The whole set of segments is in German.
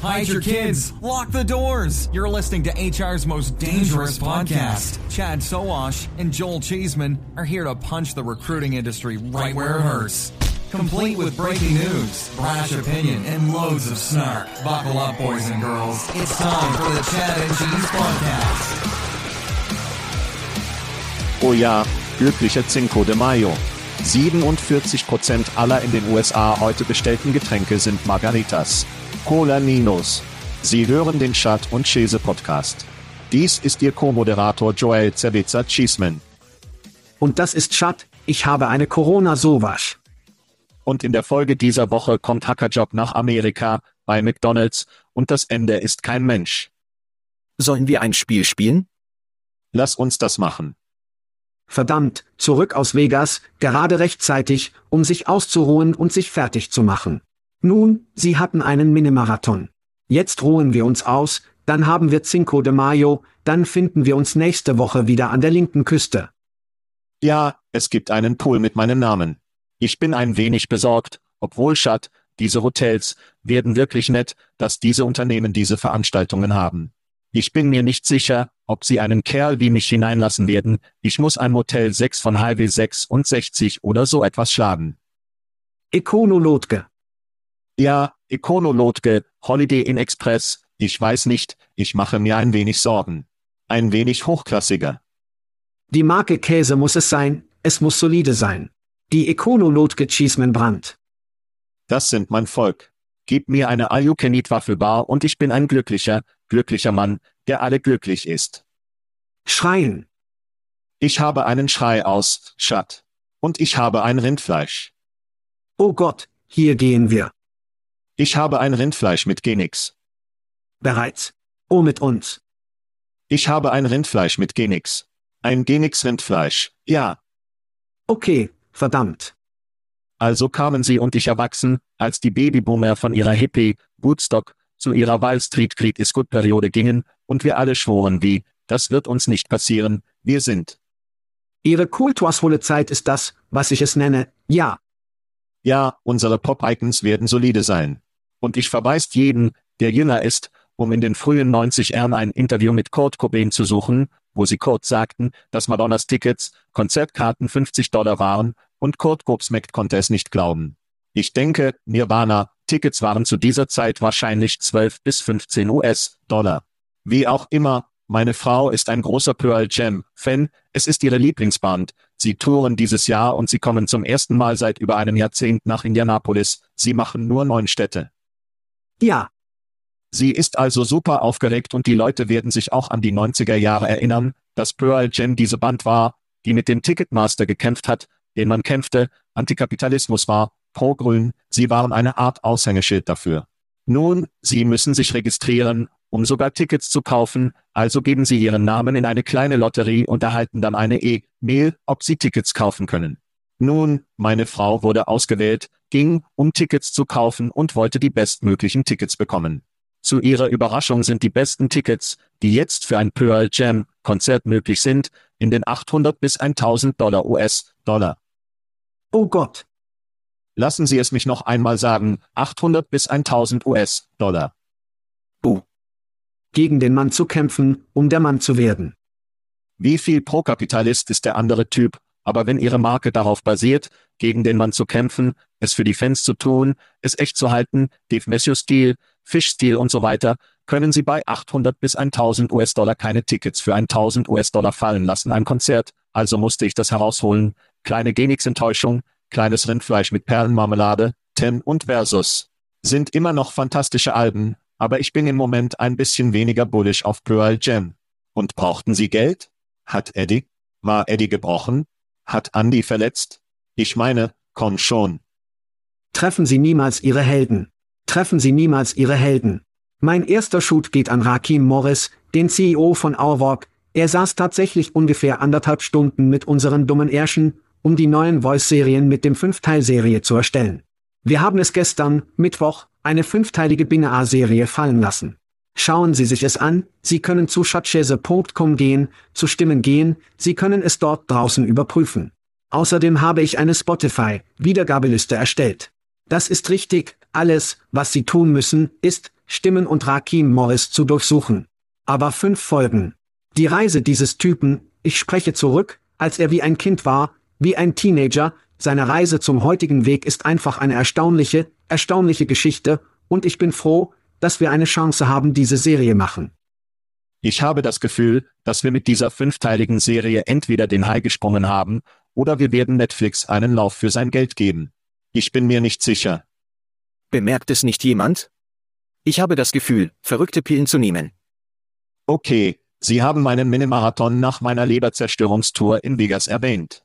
Hide your kids. Lock the doors. You're listening to HR's most dangerous podcast. Chad Soash and Joel Cheeseman are here to punch the recruiting industry right where it hurts complete with breaking news, brash opinion, and loads of snark. Buckle up, boys and girls. It's time for the Chad and Cheese Podcast. Oh ja, glücklicher Cinco de Mayo. 47% aller in den USA heute bestellten Getränke sind Margaritas. Cola Ninos. Sie hören den Chat und Chese Podcast. Dies ist Ihr Co-Moderator Joel Zerwitzer Cheeseman. Und das ist Chat, ich habe eine Corona-Sowasch. Und in der Folge dieser Woche kommt Hackerjob nach Amerika, bei McDonald's, und das Ende ist kein Mensch. Sollen wir ein Spiel spielen? Lass uns das machen. Verdammt, zurück aus Vegas, gerade rechtzeitig, um sich auszuruhen und sich fertig zu machen. Nun, Sie hatten einen Minimarathon. Jetzt ruhen wir uns aus, dann haben wir Cinco de Mayo, dann finden wir uns nächste Woche wieder an der linken Küste. Ja, es gibt einen Pool mit meinem Namen. Ich bin ein wenig besorgt, obwohl Schad, diese Hotels, werden wirklich nett, dass diese Unternehmen diese Veranstaltungen haben. Ich bin mir nicht sicher, ob sie einen Kerl wie mich hineinlassen werden, ich muss ein Motel 6 von Highway 66 oder so etwas schlagen. Econolotge. Ja, Econolotge, Holiday Inn Express, ich weiß nicht, ich mache mir ein wenig Sorgen. Ein wenig hochklassiger. Die Marke Käse muss es sein, es muss solide sein. Die Econolotge Cheeseman Das sind mein Volk. Gib mir eine All-You-Can-Eat-Waffelbar und ich bin ein glücklicher, glücklicher Mann, der alle glücklich ist. Schreien. Ich habe einen Schrei aus, Schat. Und ich habe ein Rindfleisch. Oh Gott, hier gehen wir. Ich habe ein Rindfleisch mit Genix. Bereits. Oh mit uns. Ich habe ein Rindfleisch mit Genix. Ein Genix-Rindfleisch, ja. Okay, Verdammt. Also kamen sie und ich erwachsen, als die Babyboomer von ihrer Hippie, Woodstock, zu ihrer Wall Street Creed is Good Periode gingen, und wir alle schworen wie, das wird uns nicht passieren, wir sind. Ihre kultursvolle Zeit ist das, was ich es nenne, ja. Ja, unsere Pop-Icons werden solide sein. Und ich verweist jeden, der jünger ist, um in den frühen 90 ern ein Interview mit Kurt Cobain zu suchen, wo sie Kurt sagten, dass Madonnas Tickets, Konzertkarten 50 Dollar waren, und Kurt Gobsmack konnte es nicht glauben. Ich denke, Nirvana, Tickets waren zu dieser Zeit wahrscheinlich 12 bis 15 US-Dollar. Wie auch immer, meine Frau ist ein großer Pearl Jam Fan, es ist ihre Lieblingsband. Sie touren dieses Jahr und sie kommen zum ersten Mal seit über einem Jahrzehnt nach Indianapolis. Sie machen nur neun Städte. Ja, Sie ist also super aufgeregt und die Leute werden sich auch an die 90er Jahre erinnern, dass Pearl Jam diese Band war, die mit dem Ticketmaster gekämpft hat, den man kämpfte, Antikapitalismus war, pro-grün, sie waren eine Art Aushängeschild dafür. Nun, Sie müssen sich registrieren, um sogar Tickets zu kaufen, also geben Sie Ihren Namen in eine kleine Lotterie und erhalten dann eine E-Mail, ob Sie Tickets kaufen können. Nun, meine Frau wurde ausgewählt, ging, um Tickets zu kaufen und wollte die bestmöglichen Tickets bekommen. Zu ihrer Überraschung sind die besten Tickets, die jetzt für ein Pearl Jam Konzert möglich sind, in den 800 bis 1000 Dollar US-Dollar. Oh Gott. Lassen Sie es mich noch einmal sagen, 800 bis 1000 US-Dollar. Buh. Gegen den Mann zu kämpfen, um der Mann zu werden. Wie viel Pro-Kapitalist ist der andere Typ, aber wenn Ihre Marke darauf basiert, gegen den Mann zu kämpfen, es für die Fans zu tun, es echt zu halten, Dave Matthews-Stil, Fish-Stil und so weiter, können Sie bei 800 bis 1000 US-Dollar keine Tickets für 1000 US-Dollar fallen lassen ein Konzert, also musste ich das herausholen, kleine Genix-Enttäuschung, kleines Rindfleisch mit Perlenmarmelade, Tim und Versus. Sind immer noch fantastische Alben, aber ich bin im Moment ein bisschen weniger bullish auf Pearl Jam. Und brauchten Sie Geld? Hat Eddie? War Eddie gebrochen? Hat Andy verletzt? Ich meine, komm schon. Treffen Sie niemals Ihre Helden. Treffen Sie niemals Ihre Helden. Mein erster Shoot geht an Rakim Morris, den CEO von Our Er saß tatsächlich ungefähr anderthalb Stunden mit unseren dummen Ärschen, um die neuen Voice-Serien mit dem Fünfteil-Serie zu erstellen. Wir haben es gestern, Mittwoch, eine fünfteilige Binge-A-Serie fallen lassen. Schauen Sie sich es an, Sie können zu schatzschäse.com gehen, zu Stimmen gehen, Sie können es dort draußen überprüfen. Außerdem habe ich eine Spotify-Wiedergabeliste erstellt. Das ist richtig, alles, was Sie tun müssen, ist, Stimmen und Rakim Morris zu durchsuchen. Aber fünf Folgen. Die Reise dieses Typen, ich spreche zurück, als er wie ein Kind war, wie ein Teenager, seine Reise zum heutigen Weg ist einfach eine erstaunliche, erstaunliche Geschichte, und ich bin froh, dass wir eine Chance haben, diese Serie machen. Ich habe das Gefühl, dass wir mit dieser fünfteiligen Serie entweder den Hai gesprungen haben, oder wir werden Netflix einen Lauf für sein Geld geben. Ich bin mir nicht sicher. Bemerkt es nicht jemand? Ich habe das Gefühl, verrückte Pillen zu nehmen. Okay, Sie haben meinen Minimarathon nach meiner Leberzerstörungstour in Vegas erwähnt.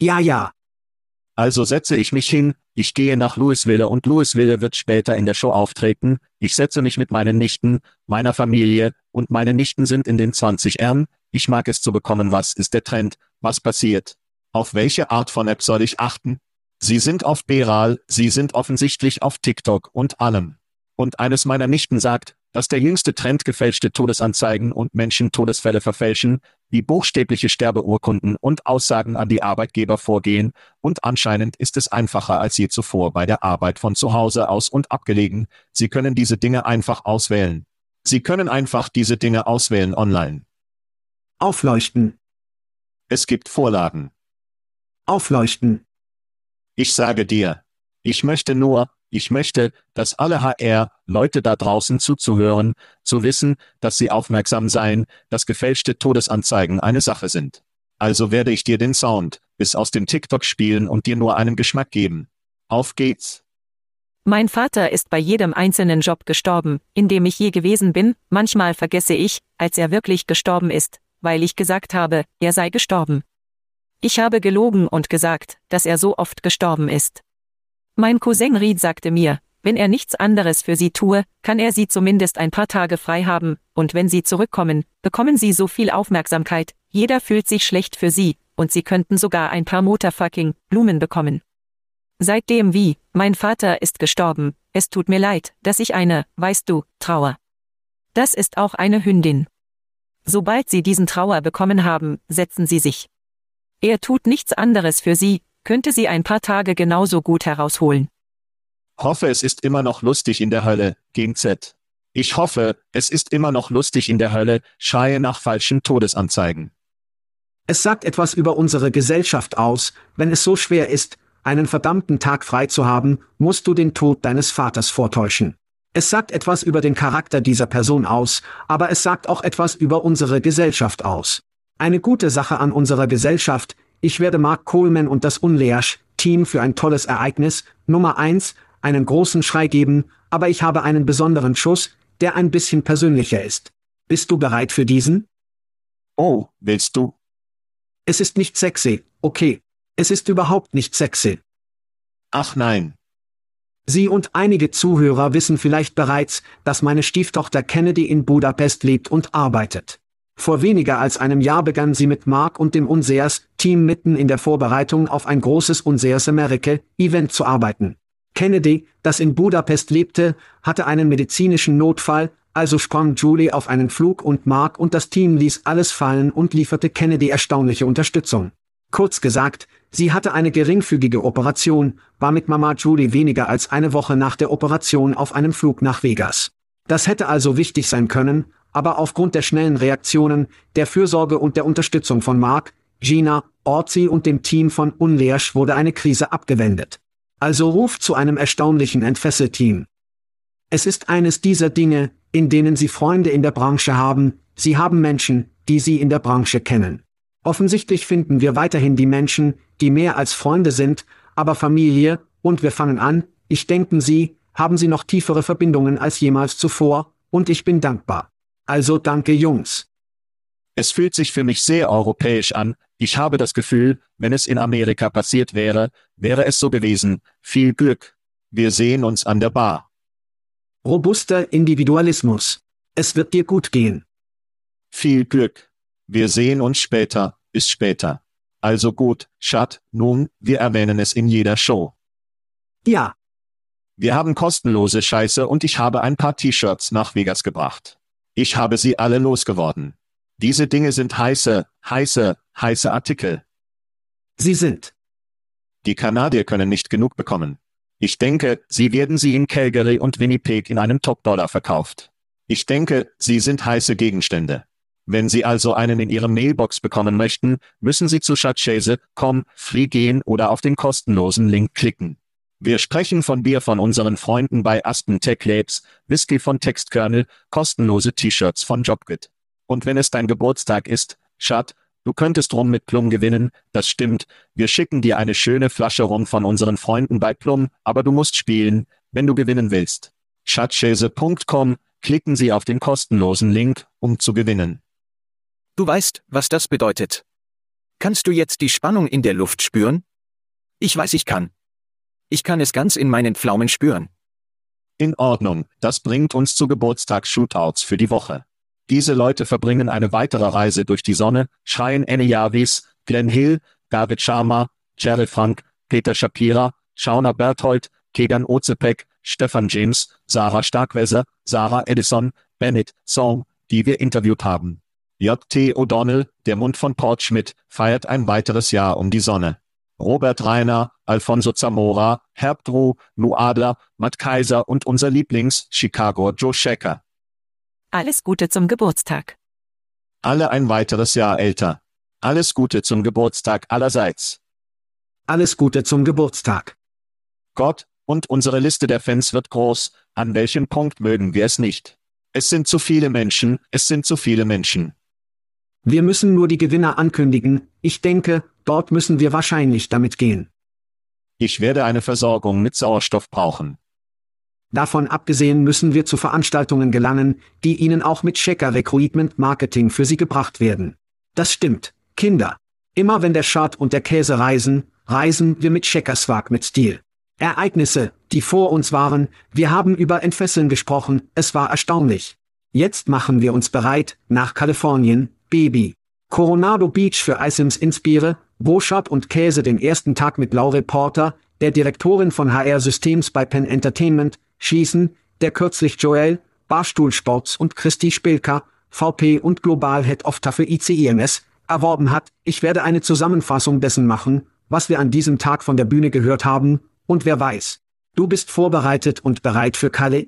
Ja, ja. Also setze ich mich hin, ich gehe nach Louisville und Louisville wird später in der Show auftreten, ich setze mich mit meinen Nichten, meiner Familie, und meine Nichten sind in den 20 Ern, ich mag es zu bekommen, was ist der Trend, was passiert. Auf welche Art von App soll ich achten? Sie sind auf Beral, Sie sind offensichtlich auf TikTok und allem. Und eines meiner Nichten sagt, dass der jüngste Trend gefälschte Todesanzeigen und Menschen Todesfälle verfälschen, wie buchstäbliche Sterbeurkunden und Aussagen an die Arbeitgeber vorgehen, und anscheinend ist es einfacher als je zuvor bei der Arbeit von zu Hause aus und abgelegen, Sie können diese Dinge einfach auswählen. Sie können einfach diese Dinge auswählen online. Aufleuchten. Es gibt Vorlagen. Aufleuchten. Ich sage dir, ich möchte nur, ich möchte, dass alle HR-Leute da draußen zuzuhören, zu wissen, dass sie aufmerksam seien, dass gefälschte Todesanzeigen eine Sache sind. Also werde ich dir den Sound bis aus dem TikTok spielen und dir nur einen Geschmack geben. Auf geht's. Mein Vater ist bei jedem einzelnen Job gestorben, in dem ich je gewesen bin, manchmal vergesse ich, als er wirklich gestorben ist, weil ich gesagt habe, er sei gestorben. Ich habe gelogen und gesagt, dass er so oft gestorben ist. Mein Cousin Reed sagte mir, wenn er nichts anderes für sie tue, kann er sie zumindest ein paar Tage frei haben, und wenn sie zurückkommen, bekommen sie so viel Aufmerksamkeit, jeder fühlt sich schlecht für sie, und sie könnten sogar ein paar Motorfucking Blumen bekommen. Seitdem wie, mein Vater ist gestorben, es tut mir leid, dass ich eine, weißt du, Trauer. Das ist auch eine Hündin. Sobald sie diesen Trauer bekommen haben, setzen sie sich. Er tut nichts anderes für sie, könnte sie ein paar Tage genauso gut herausholen. Hoffe, es ist immer noch lustig in der Hölle, ging Z. Ich hoffe, es ist immer noch lustig in der Hölle, schreie nach falschen Todesanzeigen. Es sagt etwas über unsere Gesellschaft aus, wenn es so schwer ist, einen verdammten Tag frei zu haben, musst du den Tod deines Vaters vortäuschen. Es sagt etwas über den Charakter dieser Person aus, aber es sagt auch etwas über unsere Gesellschaft aus. Eine gute Sache an unserer Gesellschaft, ich werde Mark Coleman und das Unleash-Team für ein tolles Ereignis, Nummer eins, einen großen Schrei geben, aber ich habe einen besonderen Schuss, der ein bisschen persönlicher ist. Bist du bereit für diesen? Oh, willst du? Es ist nicht sexy, okay. Es ist überhaupt nicht sexy. Ach nein. Sie und einige Zuhörer wissen vielleicht bereits, dass meine Stieftochter Kennedy in Budapest lebt und arbeitet. Vor weniger als einem Jahr begann sie mit Mark und dem Unseers-Team mitten in der Vorbereitung auf ein großes Unseers America-Event zu arbeiten. Kennedy, das in Budapest lebte, hatte einen medizinischen Notfall, also sprang Julie auf einen Flug und Mark und das Team ließ alles fallen und lieferte Kennedy erstaunliche Unterstützung. Kurz gesagt, sie hatte eine geringfügige Operation, war mit Mama Julie weniger als eine Woche nach der Operation auf einem Flug nach Vegas. Das hätte also wichtig sein können, aber aufgrund der schnellen Reaktionen, der Fürsorge und der Unterstützung von Mark, Gina, Orzi und dem Team von Unleash wurde eine Krise abgewendet. Also ruf zu einem erstaunlichen Entfesselteam. Es ist eines dieser Dinge, in denen Sie Freunde in der Branche haben, Sie haben Menschen, die Sie in der Branche kennen. Offensichtlich finden wir weiterhin die Menschen, die mehr als Freunde sind, aber Familie, und wir fangen an, ich denken Sie, haben Sie noch tiefere Verbindungen als jemals zuvor, und ich bin dankbar. Also danke Jungs. Es fühlt sich für mich sehr europäisch an, ich habe das Gefühl, wenn es in Amerika passiert wäre, wäre es so gewesen, viel Glück. Wir sehen uns an der Bar. Robuster Individualismus. Es wird dir gut gehen. Viel Glück. Wir sehen uns später, bis später. Also gut, Schat, nun, wir erwähnen es in jeder Show. Ja. Wir haben kostenlose Scheiße und ich habe ein paar T-Shirts nach Vegas gebracht. Ich habe sie alle losgeworden. Diese Dinge sind heiße, heiße, heiße Artikel. Sie sind. Die Kanadier können nicht genug bekommen. Ich denke, sie werden sie in Calgary und Winnipeg in einem Top-Dollar verkauft. Ich denke, sie sind heiße Gegenstände. Wenn Sie also einen in Ihrem Mailbox bekommen möchten, müssen Sie zu Schatzchase.com, free gehen oder auf den kostenlosen Link klicken. Wir sprechen von Bier von unseren Freunden bei Aspen Tech Labs, Whisky von Textkernel, kostenlose T-Shirts von Jobkit. Und wenn es dein Geburtstag ist, Schat, du könntest Rum mit Plum gewinnen, das stimmt, wir schicken dir eine schöne Flasche Rum von unseren Freunden bei Plum, aber du musst spielen, wenn du gewinnen willst. Schatzchase.com, klicken Sie auf den kostenlosen Link, um zu gewinnen. Du weißt, was das bedeutet. Kannst du jetzt die Spannung in der Luft spüren? Ich weiß, ich kann. Ich kann es ganz in meinen Pflaumen spüren. In Ordnung, das bringt uns zu Geburtstags-Shootouts für die Woche. Diese Leute verbringen eine weitere Reise durch die Sonne, schreien Annie Jarvis, Glenn Hill, David Sharma, Jerry Frank, Peter Shapira, Shauna Berthold, Kegan Ozepek, Stefan James, Sarah Starkweser, Sarah Edison, Bennett, Song, die wir interviewt haben. J.T. O'Donnell, der Mund von Port Schmidt, feiert ein weiteres Jahr um die Sonne. Robert Reiner, Alfonso Zamora, Herb Drew, Lou Adler, Matt Kaiser und unser Lieblings-Chicago Joe Schecker. Alles Gute zum Geburtstag. Alle ein weiteres Jahr älter. Alles Gute zum Geburtstag allerseits. Alles Gute zum Geburtstag. Gott, und unsere Liste der Fans wird groß, an welchem Punkt mögen wir es nicht? Es sind zu viele Menschen, es sind zu viele Menschen. Wir müssen nur die Gewinner ankündigen, ich denke, dort müssen wir wahrscheinlich damit gehen. Ich werde eine Versorgung mit Sauerstoff brauchen. Davon abgesehen müssen wir zu Veranstaltungen gelangen, die Ihnen auch mit Checker Recruitment Marketing für Sie gebracht werden. Das stimmt, Kinder. Immer wenn der Schad und der Käse reisen, reisen wir mit Checkerswag mit Stil. Ereignisse, die vor uns waren, wir haben über Entfesseln gesprochen, es war erstaunlich. Jetzt machen wir uns bereit, nach Kalifornien, Baby. Coronado Beach für Isims Inspire, Boschab und Käse den ersten Tag mit Laure Porter, der Direktorin von HR Systems bei Penn Entertainment, schließen, der kürzlich Joel, Barstuhlsports und Christi Spilka, VP und Global Head of TAFE ICIMS, erworben hat, ich werde eine Zusammenfassung dessen machen, was wir an diesem Tag von der Bühne gehört haben, und wer weiß. Du bist vorbereitet und bereit für Kalle?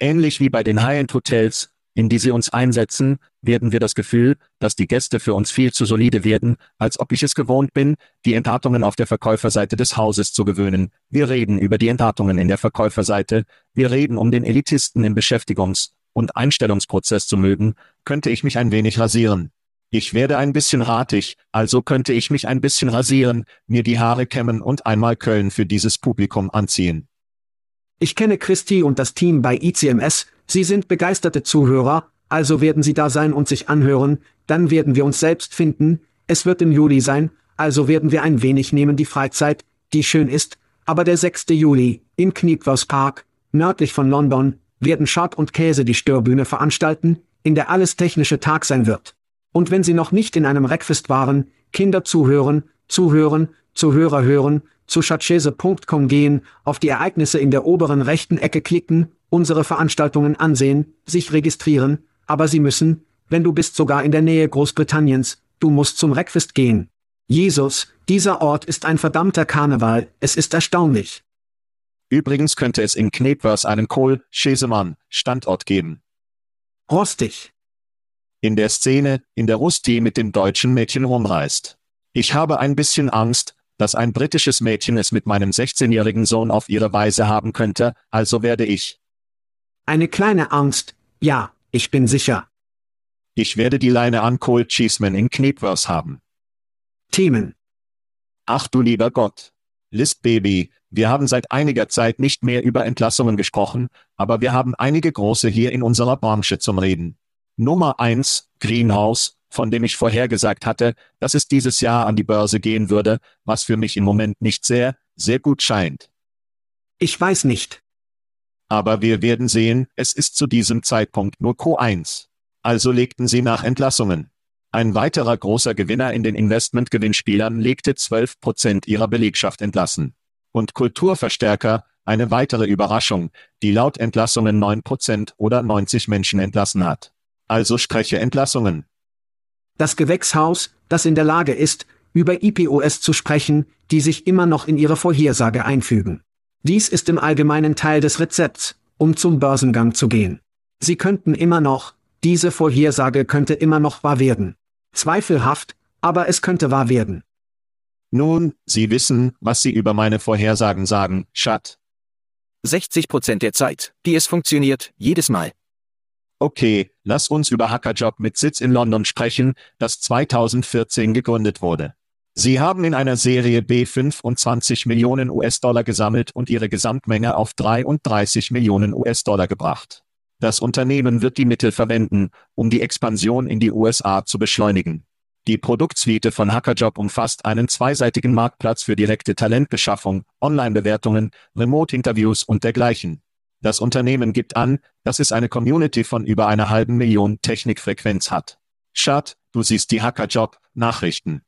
Ähnlich wie bei den High-End-Hotels, in die sie uns einsetzen, werden wir das Gefühl, dass die Gäste für uns viel zu solide werden, als ob ich es gewohnt bin, die Entartungen auf der Verkäuferseite des Hauses zu gewöhnen. Wir reden über die Entartungen in der Verkäuferseite, wir reden um den Elitisten im Beschäftigungs- und Einstellungsprozess zu mögen, könnte ich mich ein wenig rasieren. Ich werde ein bisschen ratig, also könnte ich mich ein bisschen rasieren, mir die Haare kämmen und einmal Köln für dieses Publikum anziehen. Ich kenne Christi und das Team bei ICMS, sie sind begeisterte Zuhörer, also werden sie da sein und sich anhören, dann werden wir uns selbst finden, es wird im Juli sein, also werden wir ein wenig nehmen die Freizeit, die schön ist, Aber der 6. Juli, im Knipworth Park, nördlich von London, werden Schad und Käse die Störbühne veranstalten, in der alles technische Tag sein wird. Und wenn Sie noch nicht in einem Reckfest waren, Kinder zuhören, zuhören, Zuhörer hören, zu chatchese.com gehen, auf die Ereignisse in der oberen rechten Ecke klicken, unsere Veranstaltungen ansehen, sich registrieren, aber Sie müssen, wenn du bist sogar in der Nähe Großbritanniens, du musst zum Reckfest gehen. Jesus, dieser Ort ist ein verdammter Karneval, es ist erstaunlich. Übrigens könnte es in Knepwers einen Kohl, Schesemann, Standort geben. Rostig. In der Szene, in der Rusty mit dem deutschen Mädchen rumreist. Ich habe ein bisschen Angst, dass ein britisches Mädchen es mit meinem 16-jährigen Sohn auf ihre Weise haben könnte, also werde ich. Eine kleine Angst, ja, ich bin sicher. Ich werde die Leine an Cole Cheeseman in Knepwers haben. Themen. Ach du lieber Gott. List Baby, wir haben seit einiger Zeit nicht mehr über Entlassungen gesprochen, aber wir haben einige große hier in unserer Branche zum Reden. Nummer eins, Greenhouse, von dem ich vorhergesagt hatte, dass es dieses Jahr an die Börse gehen würde, was für mich im Moment nicht sehr, sehr gut scheint. Ich weiß nicht. Aber wir werden sehen, es ist zu diesem Zeitpunkt nur Q1. Also legten sie nach Entlassungen. Ein weiterer großer Gewinner in den Investmentgewinnspielern legte 12 Prozent ihrer Belegschaft entlassen. Und Kulturverstärker, eine weitere Überraschung, die laut Entlassungen 9 Prozent oder 90 Menschen entlassen hat. Also spreche Entlassungen. Das Gewächshaus, das in der Lage ist, über IPOS zu sprechen, die sich immer noch in ihre Vorhersage einfügen. Dies ist im Allgemeinen Teil des Rezepts, um zum Börsengang zu gehen. Sie könnten immer noch, diese Vorhersage könnte immer noch wahr werden. Zweifelhaft, aber es könnte wahr werden. Nun, Sie wissen, was Sie über meine Vorhersagen sagen, Schat. 60 Prozent der Zeit, die es funktioniert, jedes Mal. Okay, lass uns über Hackerjob mit Sitz in London sprechen, das 2014 gegründet wurde. Sie haben in einer Serie B 25 Millionen US-Dollar gesammelt und ihre Gesamtmenge auf 33 Millionen US-Dollar gebracht. Das Unternehmen wird die Mittel verwenden, um die Expansion in die USA zu beschleunigen. Die Produktsuite von Hackerjob umfasst einen zweiseitigen Marktplatz für direkte Talentbeschaffung, Online-Bewertungen, Remote-Interviews und dergleichen. Das Unternehmen gibt an, dass es eine Community von über einer halben Million Technikfrequenz hat. Schad, du siehst die Hackerjob-Nachrichten.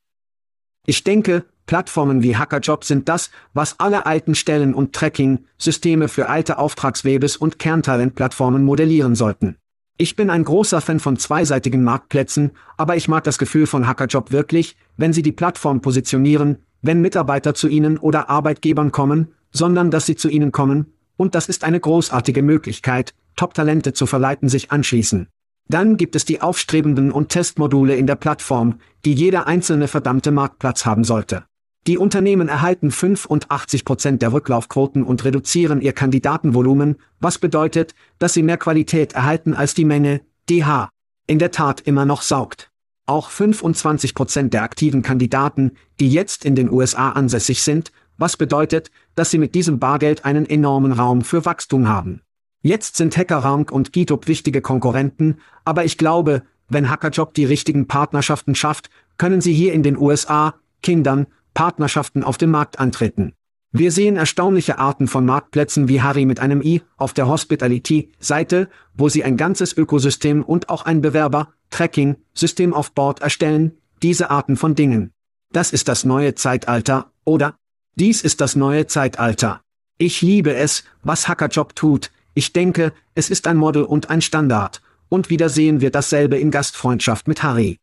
Ich denke, Plattformen wie Hackerjob sind das, was alle alten Stellen- und Tracking-Systeme für alte Auftragswebes und Kerntalentplattformen modellieren sollten. Ich bin ein großer Fan von zweiseitigen Marktplätzen, aber ich mag das Gefühl von Hackerjob wirklich, wenn sie die Plattform positionieren, wenn Mitarbeiter zu ihnen oder Arbeitgebern kommen, sondern dass sie zu ihnen kommen, und das ist eine großartige Möglichkeit, Top-Talente zu verleiten sich anschließen. Dann gibt es die aufstrebenden und Testmodule in der Plattform, die jeder einzelne verdammte Marktplatz haben sollte. Die Unternehmen erhalten 85 Prozent der Rücklaufquoten und reduzieren ihr Kandidatenvolumen, was bedeutet, dass sie mehr Qualität erhalten als die Menge, DH, in der Tat immer noch saugt. Auch 25 Prozent der aktiven Kandidaten, die jetzt in den USA ansässig sind, was bedeutet, dass sie mit diesem Bargeld einen enormen Raum für Wachstum haben. Jetzt sind HackerRank und GitHub wichtige Konkurrenten, aber ich glaube, wenn Hackerjob die richtigen Partnerschaften schafft, können sie hier in den USA, Kindern, Partnerschaften auf dem Markt antreten. Wir sehen erstaunliche Arten von Marktplätzen wie Harry mit einem i auf der Hospitality-Seite, wo sie ein ganzes Ökosystem und auch ein Bewerber-Tracking-System auf Bord erstellen, diese Arten von Dingen. Das ist das neue Zeitalter, oder? Dies ist das neue Zeitalter. Ich liebe es, was Hackerjob tut, ich denke, es ist ein Model und ein Standard, und wieder sehen wir dasselbe in Gastfreundschaft mit Harry.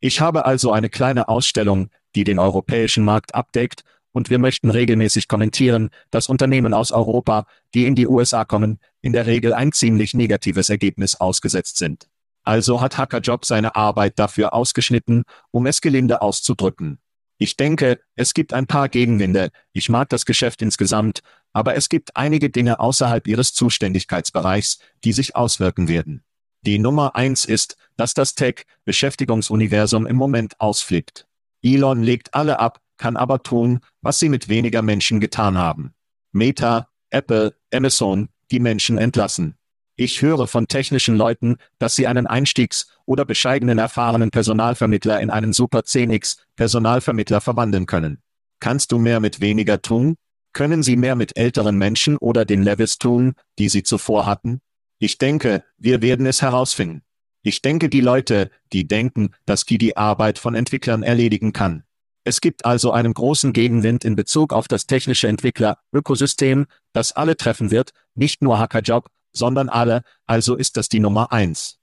Ich habe also eine kleine Ausstellung, die den europäischen Markt abdeckt, und wir möchten regelmäßig kommentieren, dass Unternehmen aus Europa, die in die USA kommen, in der Regel ein ziemlich negatives Ergebnis ausgesetzt sind. Also hat Hackerjob seine Arbeit dafür ausgeschnitten, um es gelinde auszudrücken. Ich denke, es gibt ein paar Gegenwinde, ich mag das Geschäft insgesamt, aber es gibt einige Dinge außerhalb ihres Zuständigkeitsbereichs, die sich auswirken werden. Die Nummer eins ist, dass das Tech-Beschäftigungsuniversum im Moment ausflippt. Elon legt alle ab, kann aber tun, was sie mit weniger Menschen getan haben. Meta, Apple, Amazon, die Menschen entlassen. Ich höre von technischen Leuten, dass sie einen Einstiegs- oder bescheidenen erfahrenen Personalvermittler in einen Super 10x Personalvermittler verwandeln können. Kannst du mehr mit weniger tun? Können Sie mehr mit älteren Menschen oder den Levels tun, die Sie zuvor hatten? Ich denke, wir werden es herausfinden. Ich denke die Leute, die denken, dass Key die Arbeit von Entwicklern erledigen kann. Es gibt also einen großen Gegenwind in Bezug auf das technische Entwickler-Ökosystem, das alle treffen wird, nicht nur Hackerjob, sondern alle, also ist das die Nummer eins.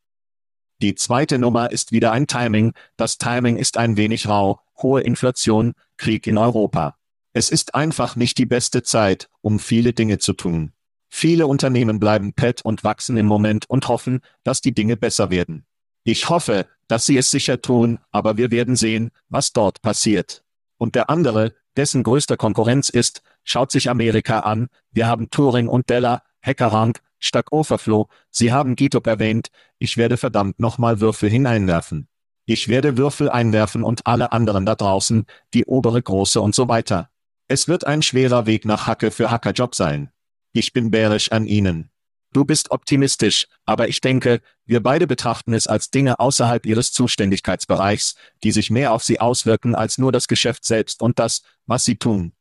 Die zweite Nummer ist wieder ein Timing, das Timing ist ein wenig rau, hohe Inflation, Krieg in Europa. Es ist einfach nicht die beste Zeit, um viele Dinge zu tun. Viele Unternehmen bleiben pet und wachsen im Moment und hoffen, dass die Dinge besser werden. Ich hoffe, dass sie es sicher tun, aber wir werden sehen, was dort passiert. Und der andere, dessen größter Konkurrenz ist, schaut sich Amerika an. Wir haben Turing und Della, Hackerrank, Stack Overflow. Sie haben GitHub erwähnt. Ich werde verdammt nochmal Würfel hineinwerfen. Ich werde Würfel einwerfen und alle anderen da draußen, die obere Große und so weiter. Es wird ein schwerer Weg nach Hacke für Hackerjob sein. Ich bin bärisch an Ihnen. Du bist optimistisch, aber ich denke, wir beide betrachten es als Dinge außerhalb ihres Zuständigkeitsbereichs, die sich mehr auf sie auswirken als nur das Geschäft selbst und das, was sie tun.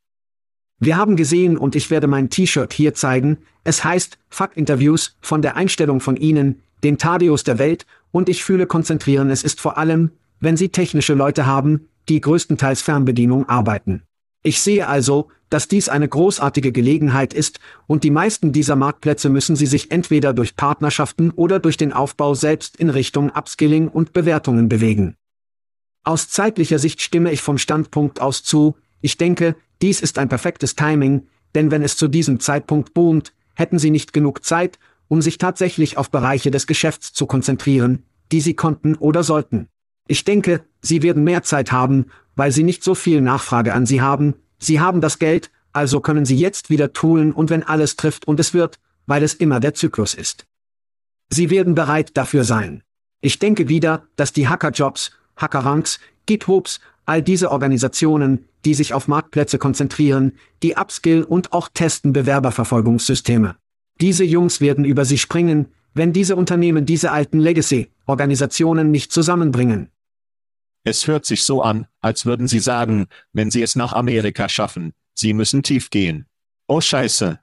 Wir haben gesehen und ich werde mein T-Shirt hier zeigen, es heißt Fuck-Interviews von der Einstellung von Ihnen, den Tadeus der Welt, und ich fühle konzentrieren es ist vor allem, wenn Sie technische Leute haben, die größtenteils Fernbedienung arbeiten. Ich sehe also, dass dies eine großartige Gelegenheit ist, und die meisten dieser Marktplätze müssen sie sich entweder durch Partnerschaften oder durch den Aufbau selbst in Richtung Upskilling und Bewertungen bewegen. Aus zeitlicher Sicht stimme ich vom Standpunkt aus zu, ich denke, dies ist ein perfektes Timing, denn wenn es zu diesem Zeitpunkt boomt, hätten sie nicht genug Zeit, um sich tatsächlich auf Bereiche des Geschäfts zu konzentrieren, die sie konnten oder sollten. Ich denke, sie werden mehr Zeit haben, weil sie nicht so viel Nachfrage an sie haben, sie haben das Geld, also können sie jetzt wieder tun und wenn alles trifft und es wird, weil es immer der Zyklus ist. Sie werden bereit dafür sein. Ich denke wieder, dass die Hackerjobs, Hackerranks, GitHubs, all diese Organisationen, die sich auf Marktplätze konzentrieren, die Upskill und auch testen Bewerberverfolgungssysteme. Diese Jungs werden über sie springen, wenn diese Unternehmen diese alten Legacy-Organisationen nicht zusammenbringen. Es hört sich so an, als würden Sie sagen, wenn Sie es nach Amerika schaffen, Sie müssen tief gehen. Oh Scheiße.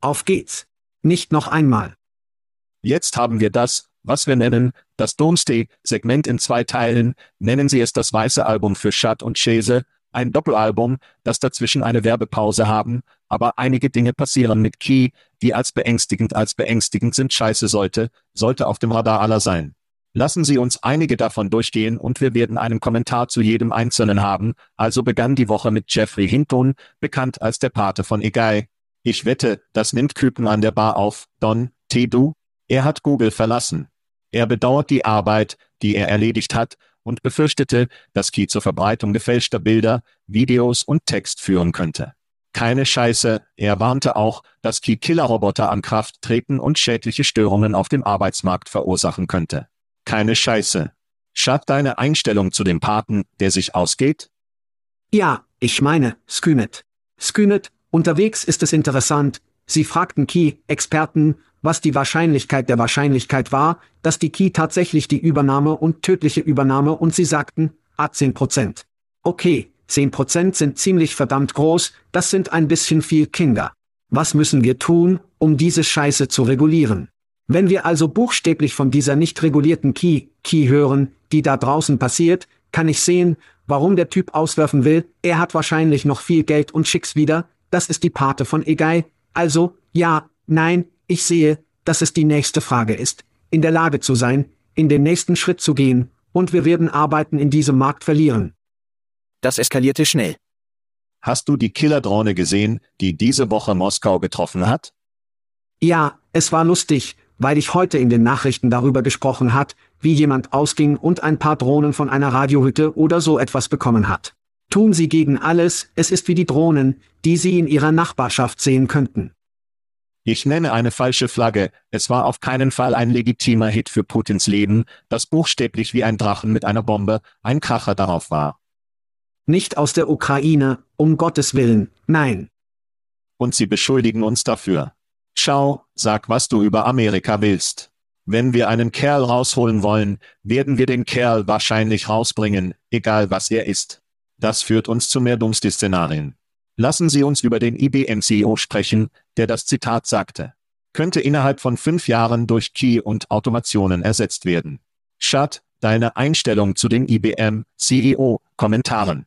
Auf geht's. Nicht noch einmal. Jetzt haben wir das, was wir nennen, das Domesday-Segment in zwei Teilen, nennen Sie es das weiße Album für Schad und Chase, ein Doppelalbum, das dazwischen eine Werbepause haben, aber einige Dinge passieren mit Key, die als beängstigend als beängstigend sind scheiße sollte, sollte auf dem Radar aller sein. Lassen Sie uns einige davon durchgehen und wir werden einen Kommentar zu jedem einzelnen haben. Also begann die Woche mit Jeffrey Hinton, bekannt als der Pate von Egai. Ich wette, das nimmt Küken an der Bar auf. Don, T. Du? Er hat Google verlassen. Er bedauert die Arbeit, die er erledigt hat, und befürchtete, dass Key zur Verbreitung gefälschter Bilder, Videos und Text führen könnte. Keine Scheiße, er warnte auch, dass Key Killerroboter an Kraft treten und schädliche Störungen auf dem Arbeitsmarkt verursachen könnte. Keine Scheiße. Schaut deine Einstellung zu dem Paten, der sich ausgeht? Ja, ich meine, Skynet. Skynet, unterwegs ist es interessant, sie fragten Key-Experten, was die Wahrscheinlichkeit der Wahrscheinlichkeit war, dass die Key tatsächlich die Übernahme und tödliche Übernahme und sie sagten, ah 10%. Okay, 10% sind ziemlich verdammt groß, das sind ein bisschen viel Kinder. Was müssen wir tun, um diese Scheiße zu regulieren? Wenn wir also buchstäblich von dieser nicht regulierten Key, Key hören, die da draußen passiert, kann ich sehen, warum der Typ auswerfen will, er hat wahrscheinlich noch viel Geld und schick's wieder, das ist die Pate von Egei, also, ja, nein, ich sehe, dass es die nächste Frage ist, in der Lage zu sein, in den nächsten Schritt zu gehen, und wir werden Arbeiten in diesem Markt verlieren. Das eskalierte schnell. Hast du die Killerdrohne gesehen, die diese Woche Moskau getroffen hat? Ja, es war lustig, weil ich heute in den Nachrichten darüber gesprochen hat, wie jemand ausging und ein paar Drohnen von einer Radiohütte oder so etwas bekommen hat. Tun Sie gegen alles, es ist wie die Drohnen, die Sie in Ihrer Nachbarschaft sehen könnten. Ich nenne eine falsche Flagge, es war auf keinen Fall ein legitimer Hit für Putins Leben, das buchstäblich wie ein Drachen mit einer Bombe, ein Kracher darauf war. Nicht aus der Ukraine, um Gottes Willen, nein. Und Sie beschuldigen uns dafür. Schau, sag, was du über Amerika willst. Wenn wir einen Kerl rausholen wollen, werden wir den Kerl wahrscheinlich rausbringen, egal was er ist. Das führt uns zu mehr Dummste-Szenarien. Lassen Sie uns über den IBM-CEO sprechen, der das Zitat sagte. Könnte innerhalb von fünf Jahren durch Key und Automationen ersetzt werden. Schad, deine Einstellung zu den IBM-CEO-Kommentaren.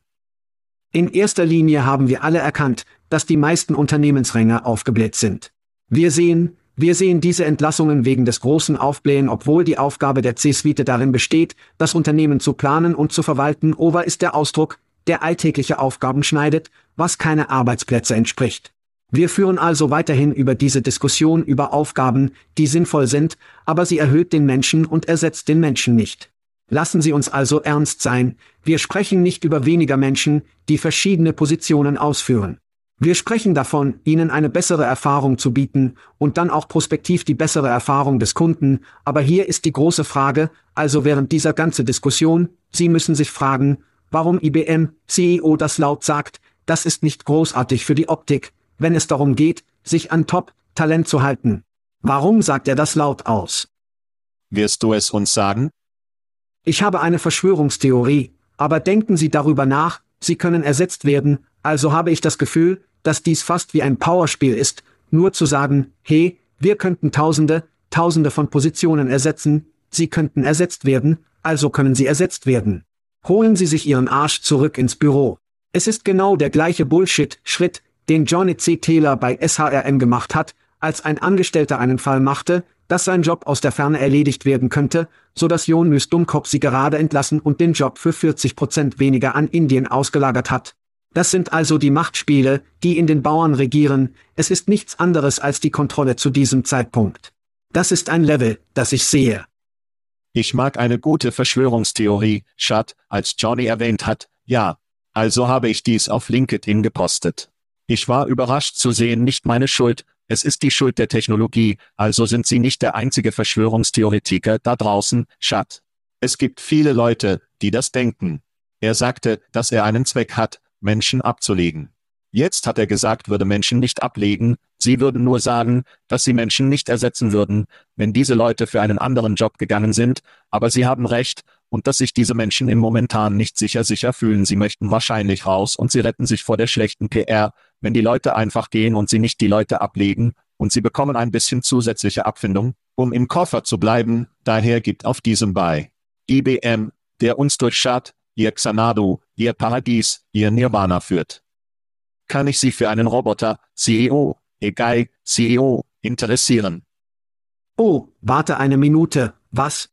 In erster Linie haben wir alle erkannt, dass die meisten Unternehmensränge aufgebläht sind. Wir sehen, wir sehen diese Entlassungen wegen des großen Aufblähen, obwohl die Aufgabe der C-Suite darin besteht, das Unternehmen zu planen und zu verwalten. Over ist der Ausdruck, der alltägliche Aufgaben schneidet, was keine Arbeitsplätze entspricht. Wir führen also weiterhin über diese Diskussion über Aufgaben, die sinnvoll sind, aber sie erhöht den Menschen und ersetzt den Menschen nicht. Lassen Sie uns also ernst sein, wir sprechen nicht über weniger Menschen, die verschiedene Positionen ausführen. Wir sprechen davon, ihnen eine bessere Erfahrung zu bieten und dann auch prospektiv die bessere Erfahrung des Kunden, aber hier ist die große Frage, also während dieser ganzen Diskussion, Sie müssen sich fragen, warum IBM CEO das laut sagt, das ist nicht großartig für die Optik, wenn es darum geht, sich an Top-Talent zu halten. Warum sagt er das laut aus? Wirst du es uns sagen? Ich habe eine Verschwörungstheorie, aber denken Sie darüber nach, Sie können ersetzt werden, also habe ich das Gefühl, dass dies fast wie ein Powerspiel ist, nur zu sagen, hey, wir könnten Tausende, Tausende von Positionen ersetzen, sie könnten ersetzt werden, also können sie ersetzt werden. Holen Sie sich Ihren Arsch zurück ins Büro. Es ist genau der gleiche Bullshit-Schritt, den Johnny C. Taylor bei SHRM gemacht hat, als ein Angestellter einen Fall machte, dass sein Job aus der Ferne erledigt werden könnte, so dass Jon Dummkopf sie gerade entlassen und den Job für 40 Prozent weniger an Indien ausgelagert hat. Das sind also die Machtspiele, die in den Bauern regieren, es ist nichts anderes als die Kontrolle zu diesem Zeitpunkt. Das ist ein Level, das ich sehe. Ich mag eine gute Verschwörungstheorie, Schad, als Johnny erwähnt hat, ja. Also habe ich dies auf LinkedIn gepostet. Ich war überrascht zu sehen, nicht meine Schuld, es ist die Schuld der Technologie, also sind Sie nicht der einzige Verschwörungstheoretiker da draußen, Schad. Es gibt viele Leute, die das denken. Er sagte, dass er einen Zweck hat, Menschen abzulegen. Jetzt hat er gesagt, würde Menschen nicht ablegen, sie würden nur sagen, dass sie Menschen nicht ersetzen würden, wenn diese Leute für einen anderen Job gegangen sind, aber sie haben recht, und dass sich diese Menschen im Momentan nicht sicher sicher fühlen, sie möchten wahrscheinlich raus und sie retten sich vor der schlechten PR, wenn die Leute einfach gehen und sie nicht die Leute ablegen, und sie bekommen ein bisschen zusätzliche Abfindung, um im Koffer zu bleiben, daher gibt auf diesem bei. IBM, der uns durch Schad, ihr Xanadu, ihr Paradies, ihr Nirvana führt. Kann ich Sie für einen Roboter, CEO, egal, CEO, interessieren? Oh, warte eine Minute, was?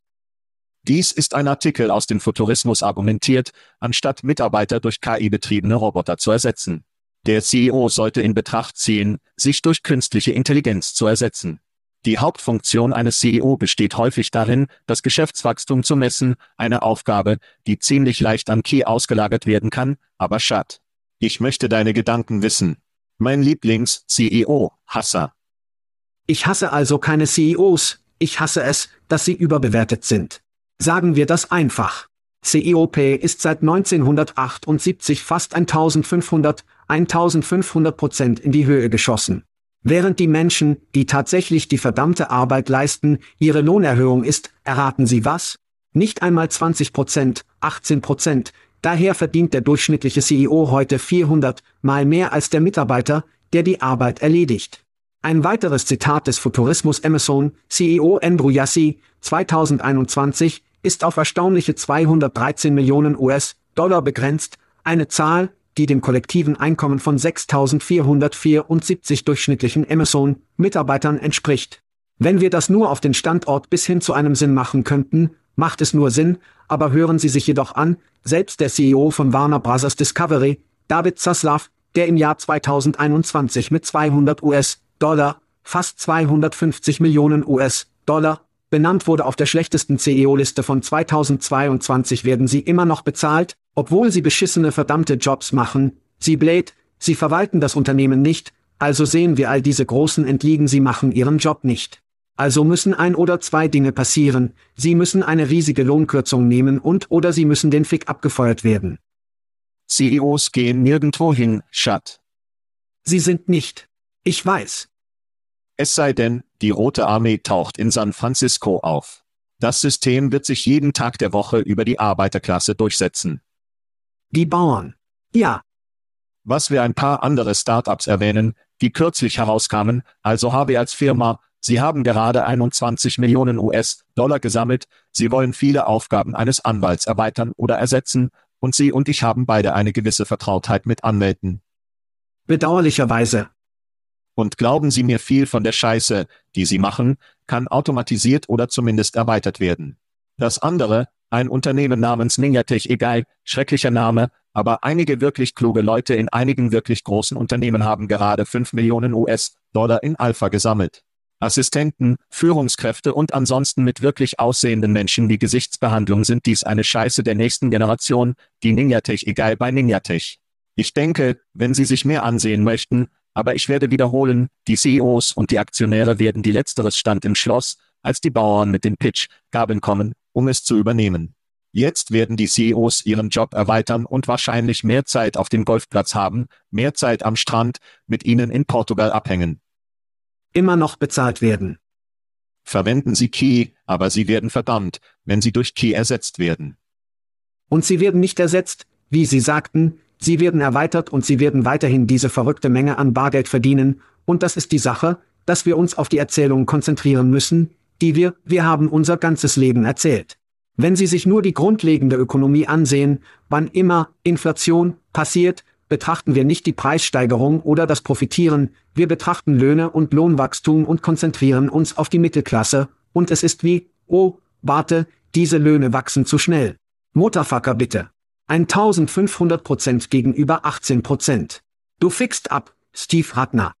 Dies ist ein Artikel aus dem Futurismus argumentiert, anstatt Mitarbeiter durch KI betriebene Roboter zu ersetzen. Der CEO sollte in Betracht ziehen, sich durch künstliche Intelligenz zu ersetzen. Die Hauptfunktion eines CEO besteht häufig darin, das Geschäftswachstum zu messen, eine Aufgabe, die ziemlich leicht an Key ausgelagert werden kann, aber Schat. Ich möchte deine Gedanken wissen. Mein Lieblings-CEO, Hasser. Ich hasse also keine CEOs, ich hasse es, dass sie überbewertet sind. Sagen wir das einfach. CEOP ist seit 1978 fast 1500, 1500 Prozent in die Höhe geschossen. Während die Menschen, die tatsächlich die verdammte Arbeit leisten, ihre Lohnerhöhung ist, erraten Sie was? Nicht einmal 20 Prozent, 18 Prozent. Daher verdient der durchschnittliche CEO heute 400 mal mehr als der Mitarbeiter, der die Arbeit erledigt. Ein weiteres Zitat des Futurismus Amazon, CEO Andrew Yassi, 2021, ist auf erstaunliche 213 Millionen US-Dollar begrenzt, eine Zahl, die dem kollektiven Einkommen von 6.474 durchschnittlichen Amazon-Mitarbeitern entspricht. Wenn wir das nur auf den Standort bis hin zu einem Sinn machen könnten, macht es nur Sinn, aber hören Sie sich jedoch an, selbst der CEO von Warner Bros. Discovery, David Zaslav, der im Jahr 2021 mit 200 US-Dollar, fast 250 Millionen US-Dollar, benannt wurde auf der schlechtesten CEO-Liste von 2022 werden sie immer noch bezahlt, obwohl sie beschissene verdammte Jobs machen, sie bläht, sie verwalten das Unternehmen nicht, also sehen wir all diese großen Entliegen, sie machen ihren Job nicht. Also müssen ein oder zwei Dinge passieren, sie müssen eine riesige Lohnkürzung nehmen und oder sie müssen den Fick abgefeuert werden. CEOs gehen nirgendwo hin, Schat. Sie sind nicht. Ich weiß. Es sei denn, die Rote Armee taucht in San Francisco auf. Das System wird sich jeden Tag der Woche über die Arbeiterklasse durchsetzen. Die Bauern. Ja. Was wir ein paar andere Startups erwähnen, die kürzlich herauskamen, also habe als Firma, sie haben gerade 21 Millionen US-Dollar gesammelt, sie wollen viele Aufgaben eines Anwalts erweitern oder ersetzen, und Sie und ich haben beide eine gewisse Vertrautheit mit Anwälten. Bedauerlicherweise. Und glauben Sie mir viel von der Scheiße, die Sie machen, kann automatisiert oder zumindest erweitert werden. Das andere, ein Unternehmen namens Ninjatech egal, schrecklicher Name, aber einige wirklich kluge Leute in einigen wirklich großen Unternehmen haben gerade 5 Millionen US-Dollar in Alpha gesammelt. Assistenten, Führungskräfte und ansonsten mit wirklich aussehenden Menschen wie Gesichtsbehandlung sind dies eine Scheiße der nächsten Generation, die Ninjatech egal bei Ninjatech. Ich denke, wenn Sie sich mehr ansehen möchten, aber ich werde wiederholen, die CEOs und die Aktionäre werden die letzteres stand im Schloss, als die Bauern mit den Pitch-Gabeln kommen, um es zu übernehmen. Jetzt werden die CEOs ihren Job erweitern und wahrscheinlich mehr Zeit auf dem Golfplatz haben, mehr Zeit am Strand, mit ihnen in Portugal abhängen. Immer noch bezahlt werden. Verwenden Sie Key, aber sie werden verdammt, wenn sie durch Key ersetzt werden. Und sie werden nicht ersetzt, wie Sie sagten, sie werden erweitert und sie werden weiterhin diese verrückte Menge an Bargeld verdienen, und das ist die Sache, dass wir uns auf die Erzählung konzentrieren müssen, die wir, wir haben unser ganzes Leben erzählt. Wenn Sie sich nur die grundlegende Ökonomie ansehen, wann immer Inflation passiert, betrachten wir nicht die Preissteigerung oder das Profitieren, wir betrachten Löhne und Lohnwachstum und konzentrieren uns auf die Mittelklasse, und es ist wie, oh, warte, diese Löhne wachsen zu schnell. Mutterfucker bitte. 1500 Prozent gegenüber 18 Prozent. Du fixt ab, Steve Ratner.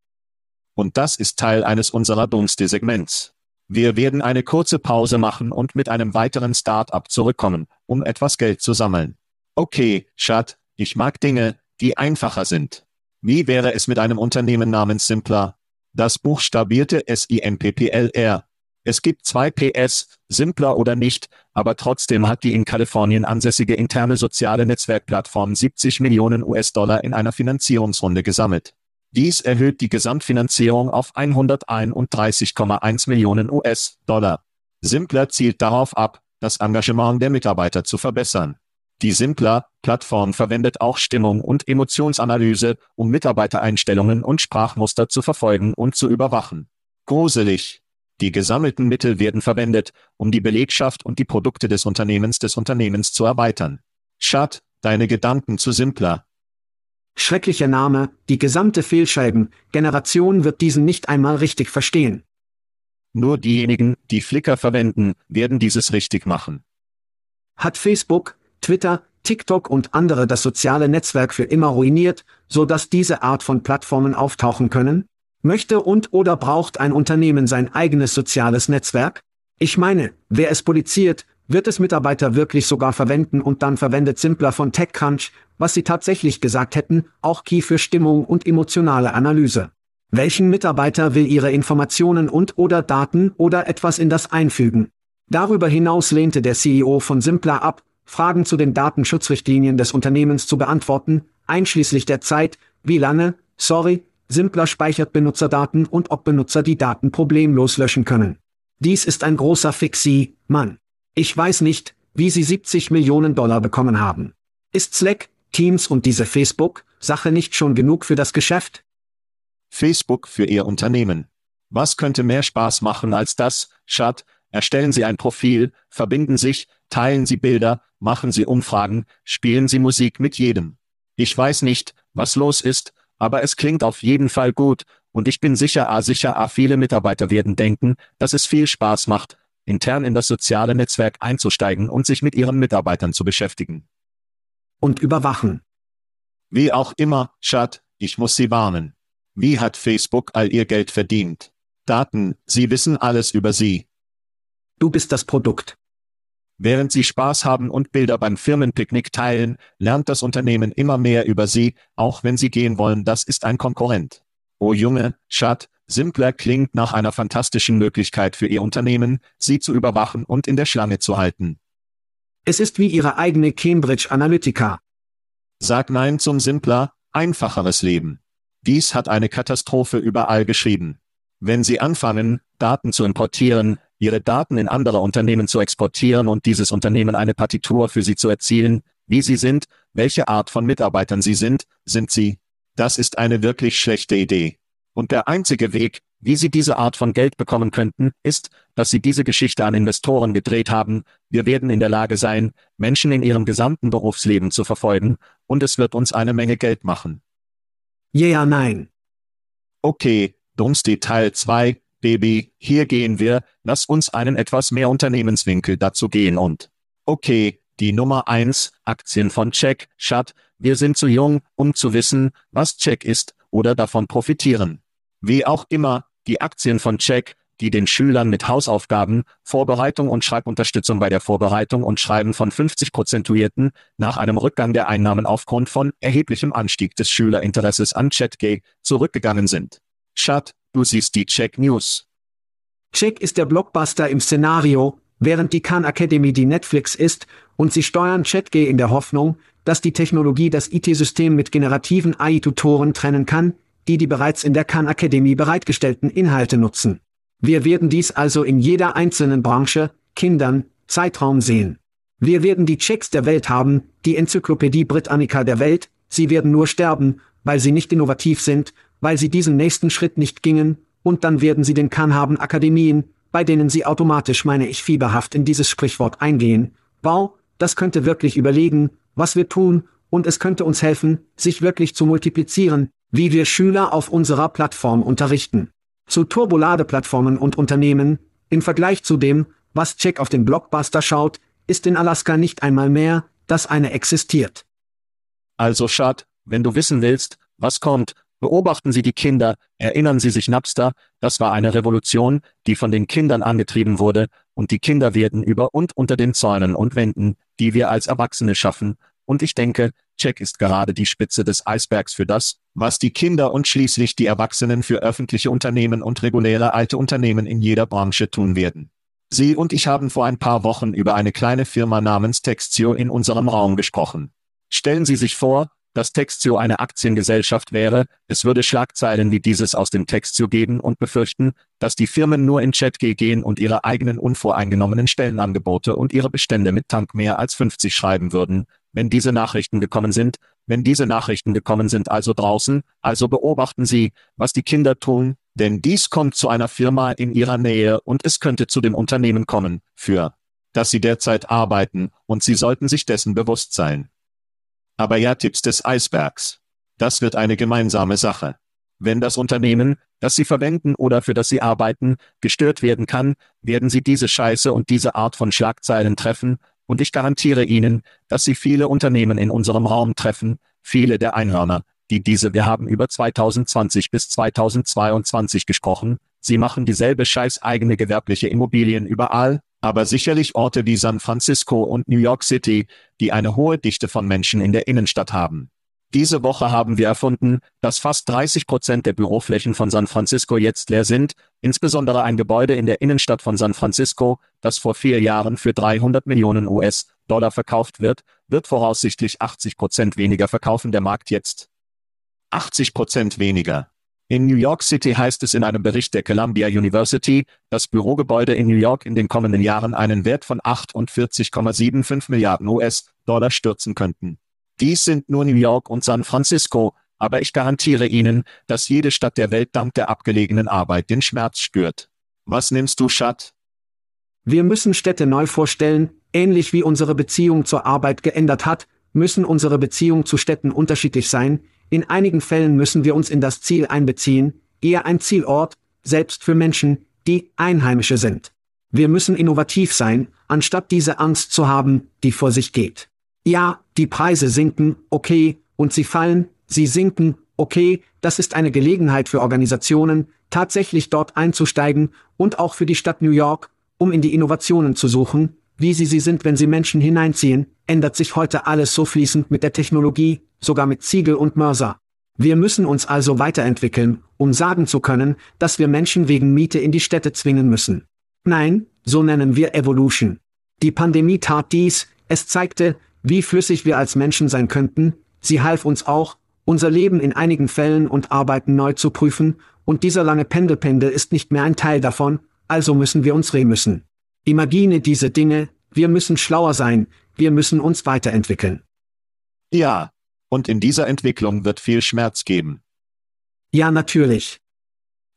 Und das ist Teil eines unserer Dunste-Segments. Wir werden eine kurze Pause machen und mit einem weiteren Start-up zurückkommen, um etwas Geld zu sammeln. Okay, Schat, ich mag Dinge, die einfacher sind. Wie wäre es mit einem Unternehmen namens Simpler? Das buchstabierte S-I-M-P-P-L-R. Es gibt zwei PS, Simpler oder nicht, aber trotzdem hat die in Kalifornien ansässige interne soziale Netzwerkplattform 70 Millionen US-Dollar in einer Finanzierungsrunde gesammelt. Dies erhöht die Gesamtfinanzierung auf 131,1 Millionen US-Dollar. Simpler zielt darauf ab, das Engagement der Mitarbeiter zu verbessern. Die Simpler-Plattform verwendet auch Stimmung und Emotionsanalyse, um Mitarbeitereinstellungen und Sprachmuster zu verfolgen und zu überwachen. Gruselig. Die gesammelten Mittel werden verwendet, um die Belegschaft und die Produkte des Unternehmens des Unternehmens zu erweitern. Schad, deine Gedanken zu Simpler. Schrecklicher Name, die gesamte Fehlscheiben-Generation wird diesen nicht einmal richtig verstehen. Nur diejenigen, die Flickr verwenden, werden dieses richtig machen. Hat Facebook, Twitter, TikTok und andere das soziale Netzwerk für immer ruiniert, so dass diese Art von Plattformen auftauchen können? Möchte und oder braucht ein Unternehmen sein eigenes soziales Netzwerk? Ich meine, wer es poliziert, wird es Mitarbeiter wirklich sogar verwenden und dann verwendet Simpler von TechCrunch, was sie tatsächlich gesagt hätten, auch Key für Stimmung und emotionale Analyse. Welchen Mitarbeiter will ihre Informationen und oder Daten oder etwas in das einfügen? Darüber hinaus lehnte der CEO von Simpler ab, Fragen zu den Datenschutzrichtlinien des Unternehmens zu beantworten, einschließlich der Zeit, wie lange, sorry, Simpler speichert Benutzerdaten und ob Benutzer die Daten problemlos löschen können. Dies ist ein großer Fixie, Mann. Ich weiß nicht, wie sie 70 Millionen Dollar bekommen haben. Ist Slack, Teams und diese Facebook-Sache nicht schon genug für das Geschäft? Facebook für Ihr Unternehmen. Was könnte mehr Spaß machen als das, Schad, erstellen Sie ein Profil, verbinden sich, teilen Sie Bilder, machen Sie Umfragen, spielen Sie Musik mit jedem. Ich weiß nicht, was los ist, aber es klingt auf jeden Fall gut, und ich bin sicher, a sicher, a viele Mitarbeiter werden denken, dass es viel Spaß macht, intern in das soziale Netzwerk einzusteigen und sich mit ihren Mitarbeitern zu beschäftigen. Und überwachen. Wie auch immer, Schat, ich muss Sie warnen. Wie hat Facebook all Ihr Geld verdient? Daten, Sie wissen alles über Sie. Du bist das Produkt. Während Sie Spaß haben und Bilder beim Firmenpicknick teilen, lernt das Unternehmen immer mehr über Sie, auch wenn Sie gehen wollen, das ist ein Konkurrent. Oh Junge, Schat, Simpler klingt nach einer fantastischen Möglichkeit für Ihr Unternehmen, Sie zu überwachen und in der Schlange zu halten. Es ist wie Ihre eigene Cambridge Analytica. Sag Nein zum Simpler, einfacheres Leben. Dies hat eine Katastrophe überall geschrieben. Wenn Sie anfangen, Daten zu importieren, ihre Daten in andere Unternehmen zu exportieren und dieses Unternehmen eine Partitur für sie zu erzielen, wie sie sind, welche Art von Mitarbeitern sie sind, sind sie. Das ist eine wirklich schlechte Idee. Und der einzige Weg, wie Sie diese Art von Geld bekommen könnten, ist, dass Sie diese Geschichte an Investoren gedreht haben. Wir werden in der Lage sein, Menschen in ihrem gesamten Berufsleben zu verfolgen, und es wird uns eine Menge Geld machen. Ja, yeah, nein. Okay, Dummsty Teil 2, Baby, hier gehen wir, lass uns einen etwas mehr Unternehmenswinkel dazu gehen und. Okay, die Nummer 1, Aktien von Check, Shut, wir sind zu jung, um zu wissen, was Check ist, oder davon profitieren. Wie auch immer, die Aktien von Check, die den Schülern mit Hausaufgaben, Vorbereitung und Schreibunterstützung bei der Vorbereitung und Schreiben von 50 prozentuierten, nach einem Rückgang der Einnahmen aufgrund von erheblichem Anstieg des Schülerinteresses an ChatGay, zurückgegangen sind. Shut, du siehst die Check News. Check ist der Blockbuster im Szenario, während die Khan Academy die Netflix ist, und sie steuern ChatGay in der Hoffnung, dass die Technologie das IT-System mit generativen AI-Tutoren trennen kann, die die bereits in der Khan Academy bereitgestellten Inhalte nutzen. Wir werden dies also in jeder einzelnen Branche, Kindern, Zeitraum sehen. Wir werden die Checks der Welt haben, die Enzyklopädie Britannica der Welt, sie werden nur sterben, weil sie nicht innovativ sind, weil sie diesen nächsten Schritt nicht gingen, und dann werden sie den Khan haben Akademien, bei denen sie automatisch meine ich fieberhaft in dieses Sprichwort eingehen. Wow, das könnte wirklich überlegen, was wir tun, und es könnte uns helfen, sich wirklich zu multiplizieren, wie wir Schüler auf unserer Plattform unterrichten. Zu Turboladeplattformen und Unternehmen, im Vergleich zu dem, was Check auf den Blockbuster schaut, ist in Alaska nicht einmal mehr, dass eine existiert. Also Schad, wenn du wissen willst, was kommt, beobachten Sie die Kinder, erinnern Sie sich Napster, das war eine Revolution, die von den Kindern angetrieben wurde, und die Kinder werden über und unter den Zäunen und Wänden, die wir als Erwachsene schaffen, und ich denke, Check ist gerade die Spitze des Eisbergs für das, was die Kinder und schließlich die Erwachsenen für öffentliche Unternehmen und reguläre alte Unternehmen in jeder Branche tun werden. Sie und ich haben vor ein paar Wochen über eine kleine Firma namens Textio in unserem Raum gesprochen. Stellen Sie sich vor, dass Textio eine Aktiengesellschaft wäre, es würde Schlagzeilen wie dieses aus dem Textio geben und befürchten, dass die Firmen nur in ChatG gehen und ihre eigenen unvoreingenommenen Stellenangebote und ihre Bestände mit Tank mehr als 50 schreiben würden, wenn diese Nachrichten gekommen sind, wenn diese Nachrichten gekommen sind also draußen, also beobachten Sie, was die Kinder tun, denn dies kommt zu einer Firma in ihrer Nähe und es könnte zu dem Unternehmen kommen, für das Sie derzeit arbeiten, und Sie sollten sich dessen bewusst sein. Aber ja, Tipps des Eisbergs. Das wird eine gemeinsame Sache. Wenn das Unternehmen, das Sie verwenden oder für das Sie arbeiten, gestört werden kann, werden Sie diese Scheiße und diese Art von Schlagzeilen treffen, und ich garantiere Ihnen, dass Sie viele Unternehmen in unserem Raum treffen, viele der Einhörner, die diese, wir haben über 2020 bis 2022 gesprochen, sie machen dieselbe scheiß eigene gewerbliche Immobilien überall, aber sicherlich Orte wie San Francisco und New York City, die eine hohe Dichte von Menschen in der Innenstadt haben. Diese Woche haben wir erfunden, dass fast 30 Prozent der Büroflächen von San Francisco jetzt leer sind, insbesondere ein Gebäude in der Innenstadt von San Francisco, das vor vier Jahren für 300 Millionen US-Dollar verkauft wird, wird voraussichtlich 80 Prozent weniger verkaufen der Markt jetzt. 80 Prozent weniger. In New York City heißt es in einem Bericht der Columbia University, dass Bürogebäude in New York in den kommenden Jahren einen Wert von 48,75 Milliarden US-Dollar stürzen könnten. Dies sind nur New York und San Francisco, aber ich garantiere Ihnen, dass jede Stadt der Welt dank der abgelegenen Arbeit den Schmerz spürt. Was nimmst du, Schat? Wir müssen Städte neu vorstellen, ähnlich wie unsere Beziehung zur Arbeit geändert hat, müssen unsere Beziehungen zu Städten unterschiedlich sein, in einigen Fällen müssen wir uns in das Ziel einbeziehen, eher ein Zielort, selbst für Menschen, die Einheimische sind. Wir müssen innovativ sein, anstatt diese Angst zu haben, die vor sich geht. Ja, die Preise sinken, okay, und sie fallen, sie sinken, okay, das ist eine Gelegenheit für Organisationen, tatsächlich dort einzusteigen und auch für die Stadt New York, um in die Innovationen zu suchen, wie sie sie sind, wenn sie Menschen hineinziehen, ändert sich heute alles so fließend mit der Technologie, sogar mit Ziegel und Mörser. Wir müssen uns also weiterentwickeln, um sagen zu können, dass wir Menschen wegen Miete in die Städte zwingen müssen. Nein, so nennen wir Evolution. Die Pandemie tat dies, es zeigte, wie flüssig wir als Menschen sein könnten, sie half uns auch, unser Leben in einigen Fällen und Arbeiten neu zu prüfen, und dieser lange Pendelpendel ist nicht mehr ein Teil davon, also müssen wir uns remüssen. Imagine diese Dinge, wir müssen schlauer sein, wir müssen uns weiterentwickeln. Ja, Und in dieser Entwicklung wird viel Schmerz geben. Ja, natürlich.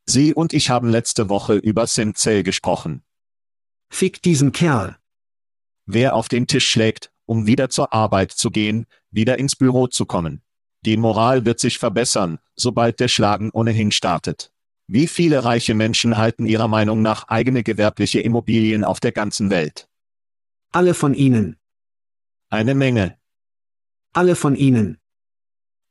Sie und ich haben letzte Woche über Simcell gesprochen. Fick diesen Kerl. Wer auf den Tisch schlägt, um wieder zur Arbeit zu gehen, wieder ins Büro zu kommen. Die Moral wird sich verbessern, sobald der Schlagen ohnehin startet. Wie viele reiche Menschen halten ihrer Meinung nach eigene gewerbliche Immobilien auf der ganzen Welt? Alle von ihnen. Eine Menge. Alle von ihnen.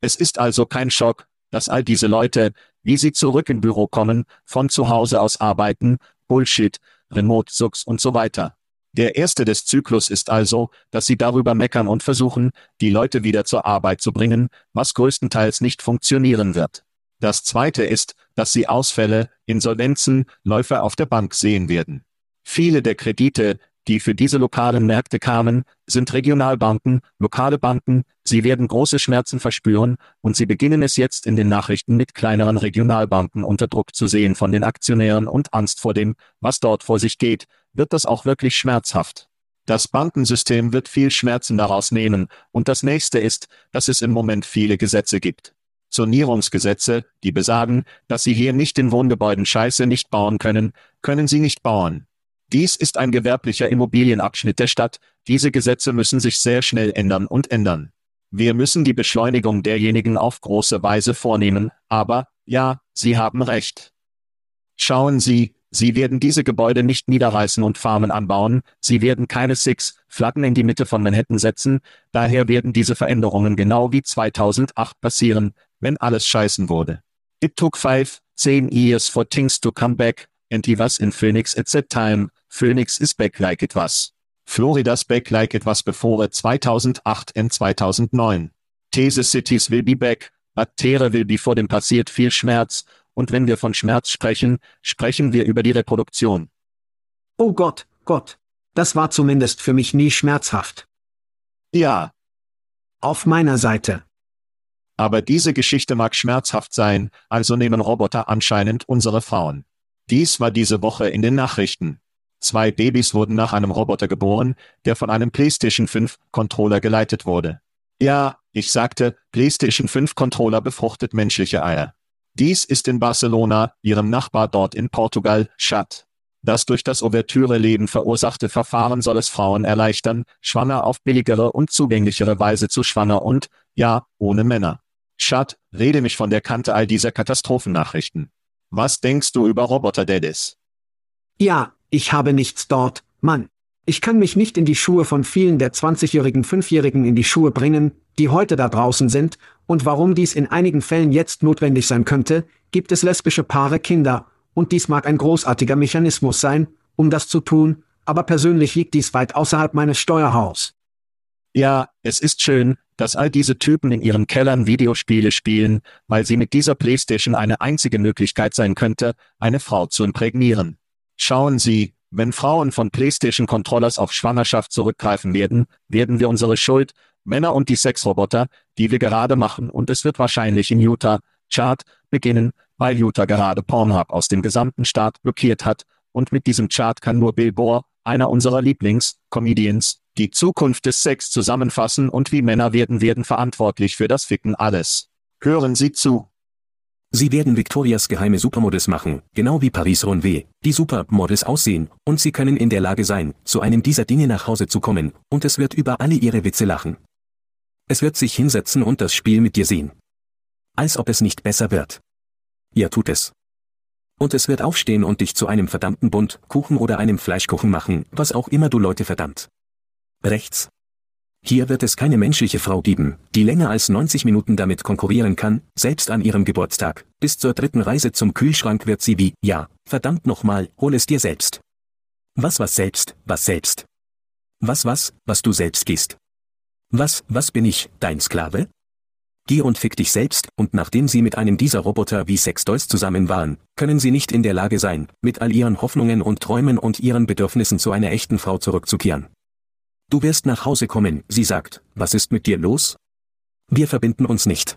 Es ist also kein Schock, dass all diese Leute, wie sie zurück im Büro kommen, von zu Hause aus arbeiten, Bullshit, Remote-Sucks und so weiter. Der erste des Zyklus ist also, dass sie darüber meckern und versuchen, die Leute wieder zur Arbeit zu bringen, was größtenteils nicht funktionieren wird. Das zweite ist, dass sie Ausfälle, Insolvenzen, Läufe auf der Bank sehen werden. Viele der Kredite, die für diese lokalen Märkte kamen, sind Regionalbanken, lokale Banken, sie werden große Schmerzen verspüren, und sie beginnen es jetzt in den Nachrichten mit kleineren Regionalbanken unter Druck zu sehen von den Aktionären und Angst vor dem, was dort vor sich geht, wird das auch wirklich schmerzhaft. Das Bankensystem wird viel Schmerzen daraus nehmen, und das nächste ist, dass es im Moment viele Gesetze gibt. Zonierungsgesetze, die besagen, dass Sie hier nicht in Wohngebäuden Scheiße nicht bauen können, können Sie nicht bauen. Dies ist ein gewerblicher Immobilienabschnitt der Stadt, diese Gesetze müssen sich sehr schnell ändern und ändern. Wir müssen die Beschleunigung derjenigen auf große Weise vornehmen, aber, ja, Sie haben recht. Schauen Sie, Sie werden diese Gebäude nicht niederreißen und Farmen anbauen, Sie werden keine Six Flaggen in die Mitte von Manhattan setzen, daher werden diese Veränderungen genau wie 2008 passieren, wenn alles scheißen wurde. It took five, ten years for things to come back, and he was in Phoenix at that time, Phoenix is back like it was. Florida's back like it was before 2008 and 2009. These cities will be back, but Tere will be vor dem passiert viel Schmerz, und wenn wir von Schmerz sprechen, sprechen wir über die Reproduktion. Oh Gott, Gott. Das war zumindest für mich nie schmerzhaft. Ja. Auf meiner Seite. Aber diese Geschichte mag schmerzhaft sein, also nehmen Roboter anscheinend unsere Frauen. Dies war diese Woche in den Nachrichten. Zwei Babys wurden nach einem Roboter geboren, der von einem PlayStation 5 Controller geleitet wurde. Ja, ich sagte, PlayStation 5 Controller befruchtet menschliche Eier. Dies ist in Barcelona, ihrem Nachbar dort in Portugal, Schat. Das durch das Ouvertüre-Leben verursachte Verfahren soll es Frauen erleichtern, schwanger auf billigere und zugänglichere Weise zu schwanger und, ja, ohne Männer. Schat, rede mich von der Kante all dieser Katastrophennachrichten. Was denkst du über Roboter Daddies? Ja, ich habe nichts dort, Mann. Ich kann mich nicht in die Schuhe von vielen der 20-jährigen, 5-jährigen in die Schuhe bringen, die heute da draußen sind, und warum dies in einigen Fällen jetzt notwendig sein könnte, gibt es lesbische Paare Kinder, und dies mag ein großartiger Mechanismus sein, um das zu tun, aber persönlich liegt dies weit außerhalb meines Steuerhaus. Ja, es ist schön, dass all diese Typen in ihren Kellern Videospiele spielen, weil sie mit dieser Playstation eine einzige Möglichkeit sein könnte, eine Frau zu imprägnieren. Schauen Sie, wenn Frauen von PlayStation-Controllers auf Schwangerschaft zurückgreifen werden, werden wir unsere Schuld, Männer und die Sexroboter, die wir gerade machen und es wird wahrscheinlich in Utah, Chart, beginnen, weil Utah gerade Pornhub aus dem gesamten Staat blockiert hat, und mit diesem Chart kann nur Bill Bohr, einer unserer Lieblings-Comedians, die Zukunft des Sex zusammenfassen und wie Männer werden werden verantwortlich für das Ficken alles. Hören Sie zu. Sie werden Victorias geheime Supermodels machen, genau wie Paris Ronway, die Supermodels aussehen, und sie können in der Lage sein, zu einem dieser Dinge nach Hause zu kommen, und es wird über alle ihre Witze lachen. Es wird sich hinsetzen und das Spiel mit dir sehen. Als ob es nicht besser wird. Ja tut es. Und es wird aufstehen und dich zu einem verdammten Bund, Kuchen oder einem Fleischkuchen machen, was auch immer du Leute verdammt. Rechts, hier wird es keine menschliche Frau geben, die länger als 90 Minuten damit konkurrieren kann, selbst an ihrem Geburtstag. Bis zur dritten Reise zum Kühlschrank wird sie wie, ja, verdammt nochmal, hol es dir selbst. Was was selbst, was selbst? Was was, was du selbst gehst? Was, was bin ich, dein Sklave? Geh und fick dich selbst, und nachdem sie mit einem dieser Roboter wie Sextoys zusammen waren, können sie nicht in der Lage sein, mit all ihren Hoffnungen und Träumen und ihren Bedürfnissen zu einer echten Frau zurückzukehren. Du wirst nach Hause kommen, sie sagt, was ist mit dir los? Wir verbinden uns nicht.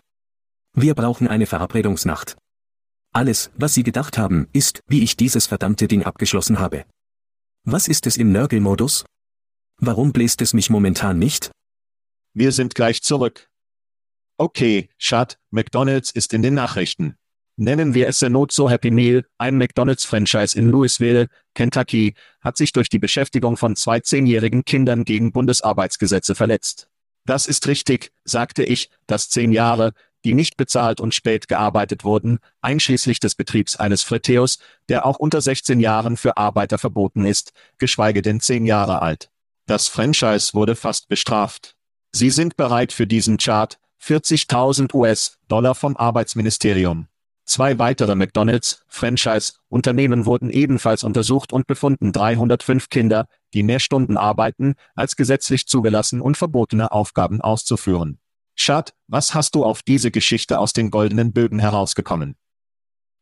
Wir brauchen eine Verabredungsnacht. Alles, was sie gedacht haben, ist, wie ich dieses verdammte Ding abgeschlossen habe. Was ist es im Okay, Schad, McDonald's ist in den Nachrichten. Nennen wir es The Not So Happy Meal, ein McDonald's-Franchise in Louisville, Kentucky, hat sich durch die Beschäftigung von zwei zehnjährigen Kindern gegen Bundesarbeitsgesetze verletzt. Das ist richtig, sagte ich, dass zehn Jahre, die nicht bezahlt und spät gearbeitet wurden, einschließlich des Betriebs eines Friteos, der auch unter 16 Jahren für Arbeiter verboten ist, geschweige denn zehn Jahre alt. Das Franchise wurde fast bestraft. Sie sind bereit für diesen Chart, 40.000 US-Dollar vom Arbeitsministerium. Zwei weitere McDonald's-Franchise-Unternehmen wurden ebenfalls untersucht und befunden 305 Kinder, die mehr Stunden arbeiten, als gesetzlich zugelassen und verbotene Aufgaben auszuführen. Schad, was hast du auf diese Geschichte aus den goldenen Bögen herausgekommen?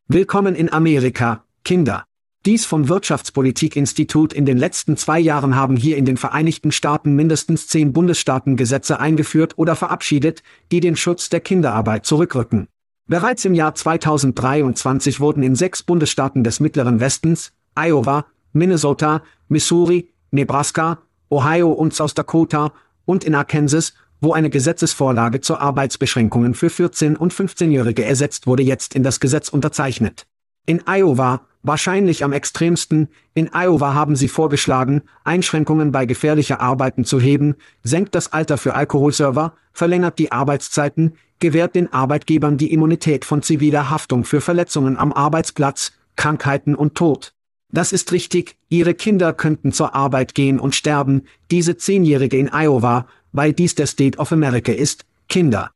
Willkommen in Amerika, Kinder. Dies vom Wirtschaftspolitik-Institut in den letzten zwei Jahren haben hier in den Vereinigten Staaten mindestens zehn Bundesstaaten Gesetze eingeführt oder verabschiedet, die den Schutz der Kinderarbeit zurückrücken. Bereits im Jahr 2023 wurden in sechs Bundesstaaten des Mittleren Westens, Iowa, Minnesota, Missouri, Nebraska, Ohio und South Dakota und in Arkansas, wo eine Gesetzesvorlage zur Arbeitsbeschränkungen für 14- und 15-Jährige ersetzt wurde, jetzt in das Gesetz unterzeichnet. In Iowa, wahrscheinlich am extremsten, in Iowa haben sie vorgeschlagen, Einschränkungen bei gefährlicher Arbeiten zu heben, senkt das Alter für Alkoholserver, verlängert die Arbeitszeiten, gewährt den Arbeitgebern die Immunität von ziviler Haftung für Verletzungen am Arbeitsplatz, Krankheiten und Tod. Das ist richtig, ihre Kinder könnten zur Arbeit gehen und sterben, diese Zehnjährige in Iowa, weil dies der State of America ist, Kinder.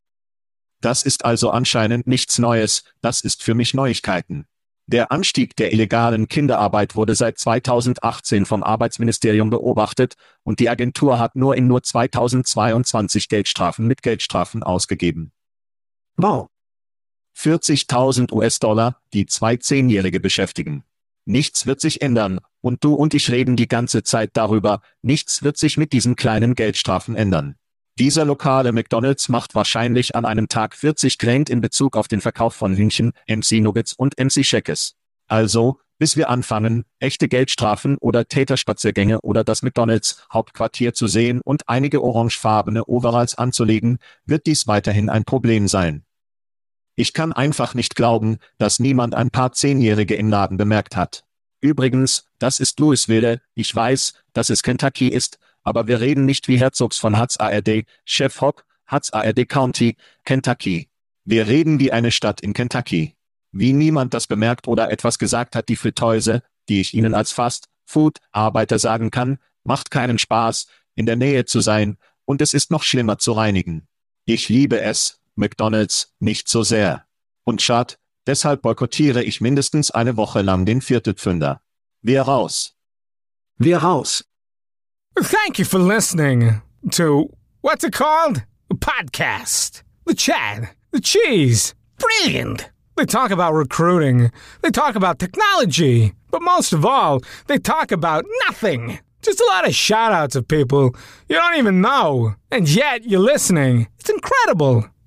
Das ist also anscheinend nichts Neues, das ist für mich Neuigkeiten. Der Anstieg der illegalen Kinderarbeit wurde seit 2018 vom Arbeitsministerium beobachtet und die Agentur hat nur in nur 2022 Geldstrafen mit Geldstrafen ausgegeben. Wow. 40.000 US-Dollar, die zwei Zehnjährige beschäftigen. Nichts wird sich ändern, und du und ich reden die ganze Zeit darüber, nichts wird sich mit diesen kleinen Geldstrafen ändern. Dieser lokale McDonald's macht wahrscheinlich an einem Tag 40 Grand in Bezug auf den Verkauf von Hühnchen, MC Nuggets und MC Shekes. Also, bis wir anfangen, echte Geldstrafen oder Täterspaziergänge oder das McDonald's Hauptquartier zu sehen und einige orangefarbene Overalls anzulegen, wird dies weiterhin ein Problem sein. Ich kann einfach nicht glauben, dass niemand ein paar Zehnjährige im Laden bemerkt hat. Übrigens, das ist Louisville, ich weiß, dass es Kentucky ist, aber wir reden nicht wie Herzogs von Hutz ARD, Chef Hock, Hutz ARD County, Kentucky. Wir reden wie eine Stadt in Kentucky. Wie niemand das bemerkt oder etwas gesagt hat, die Fritteuse, die ich Ihnen als Fast Food Arbeiter sagen kann, macht keinen Spaß, in der Nähe zu sein, und es ist noch schlimmer zu reinigen. Ich liebe es, McDonald's, nicht so sehr. Und Schad, deshalb boykottiere ich mindestens eine Woche lang den Viertelpfünder. Wir raus. Wir raus. Thank you for listening to what's it called? A podcast. The Chad. The Cheese. Brilliant. They talk about recruiting. They talk about technology. But most of all, they talk about nothing. Just a lot of shout outs of people you don't even know. And yet you're listening. It's incredible.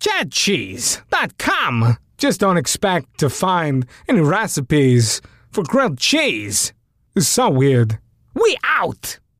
www.chatcheese.com. Just don't expect to find any recipes for grilled cheese. It's so weird. We out!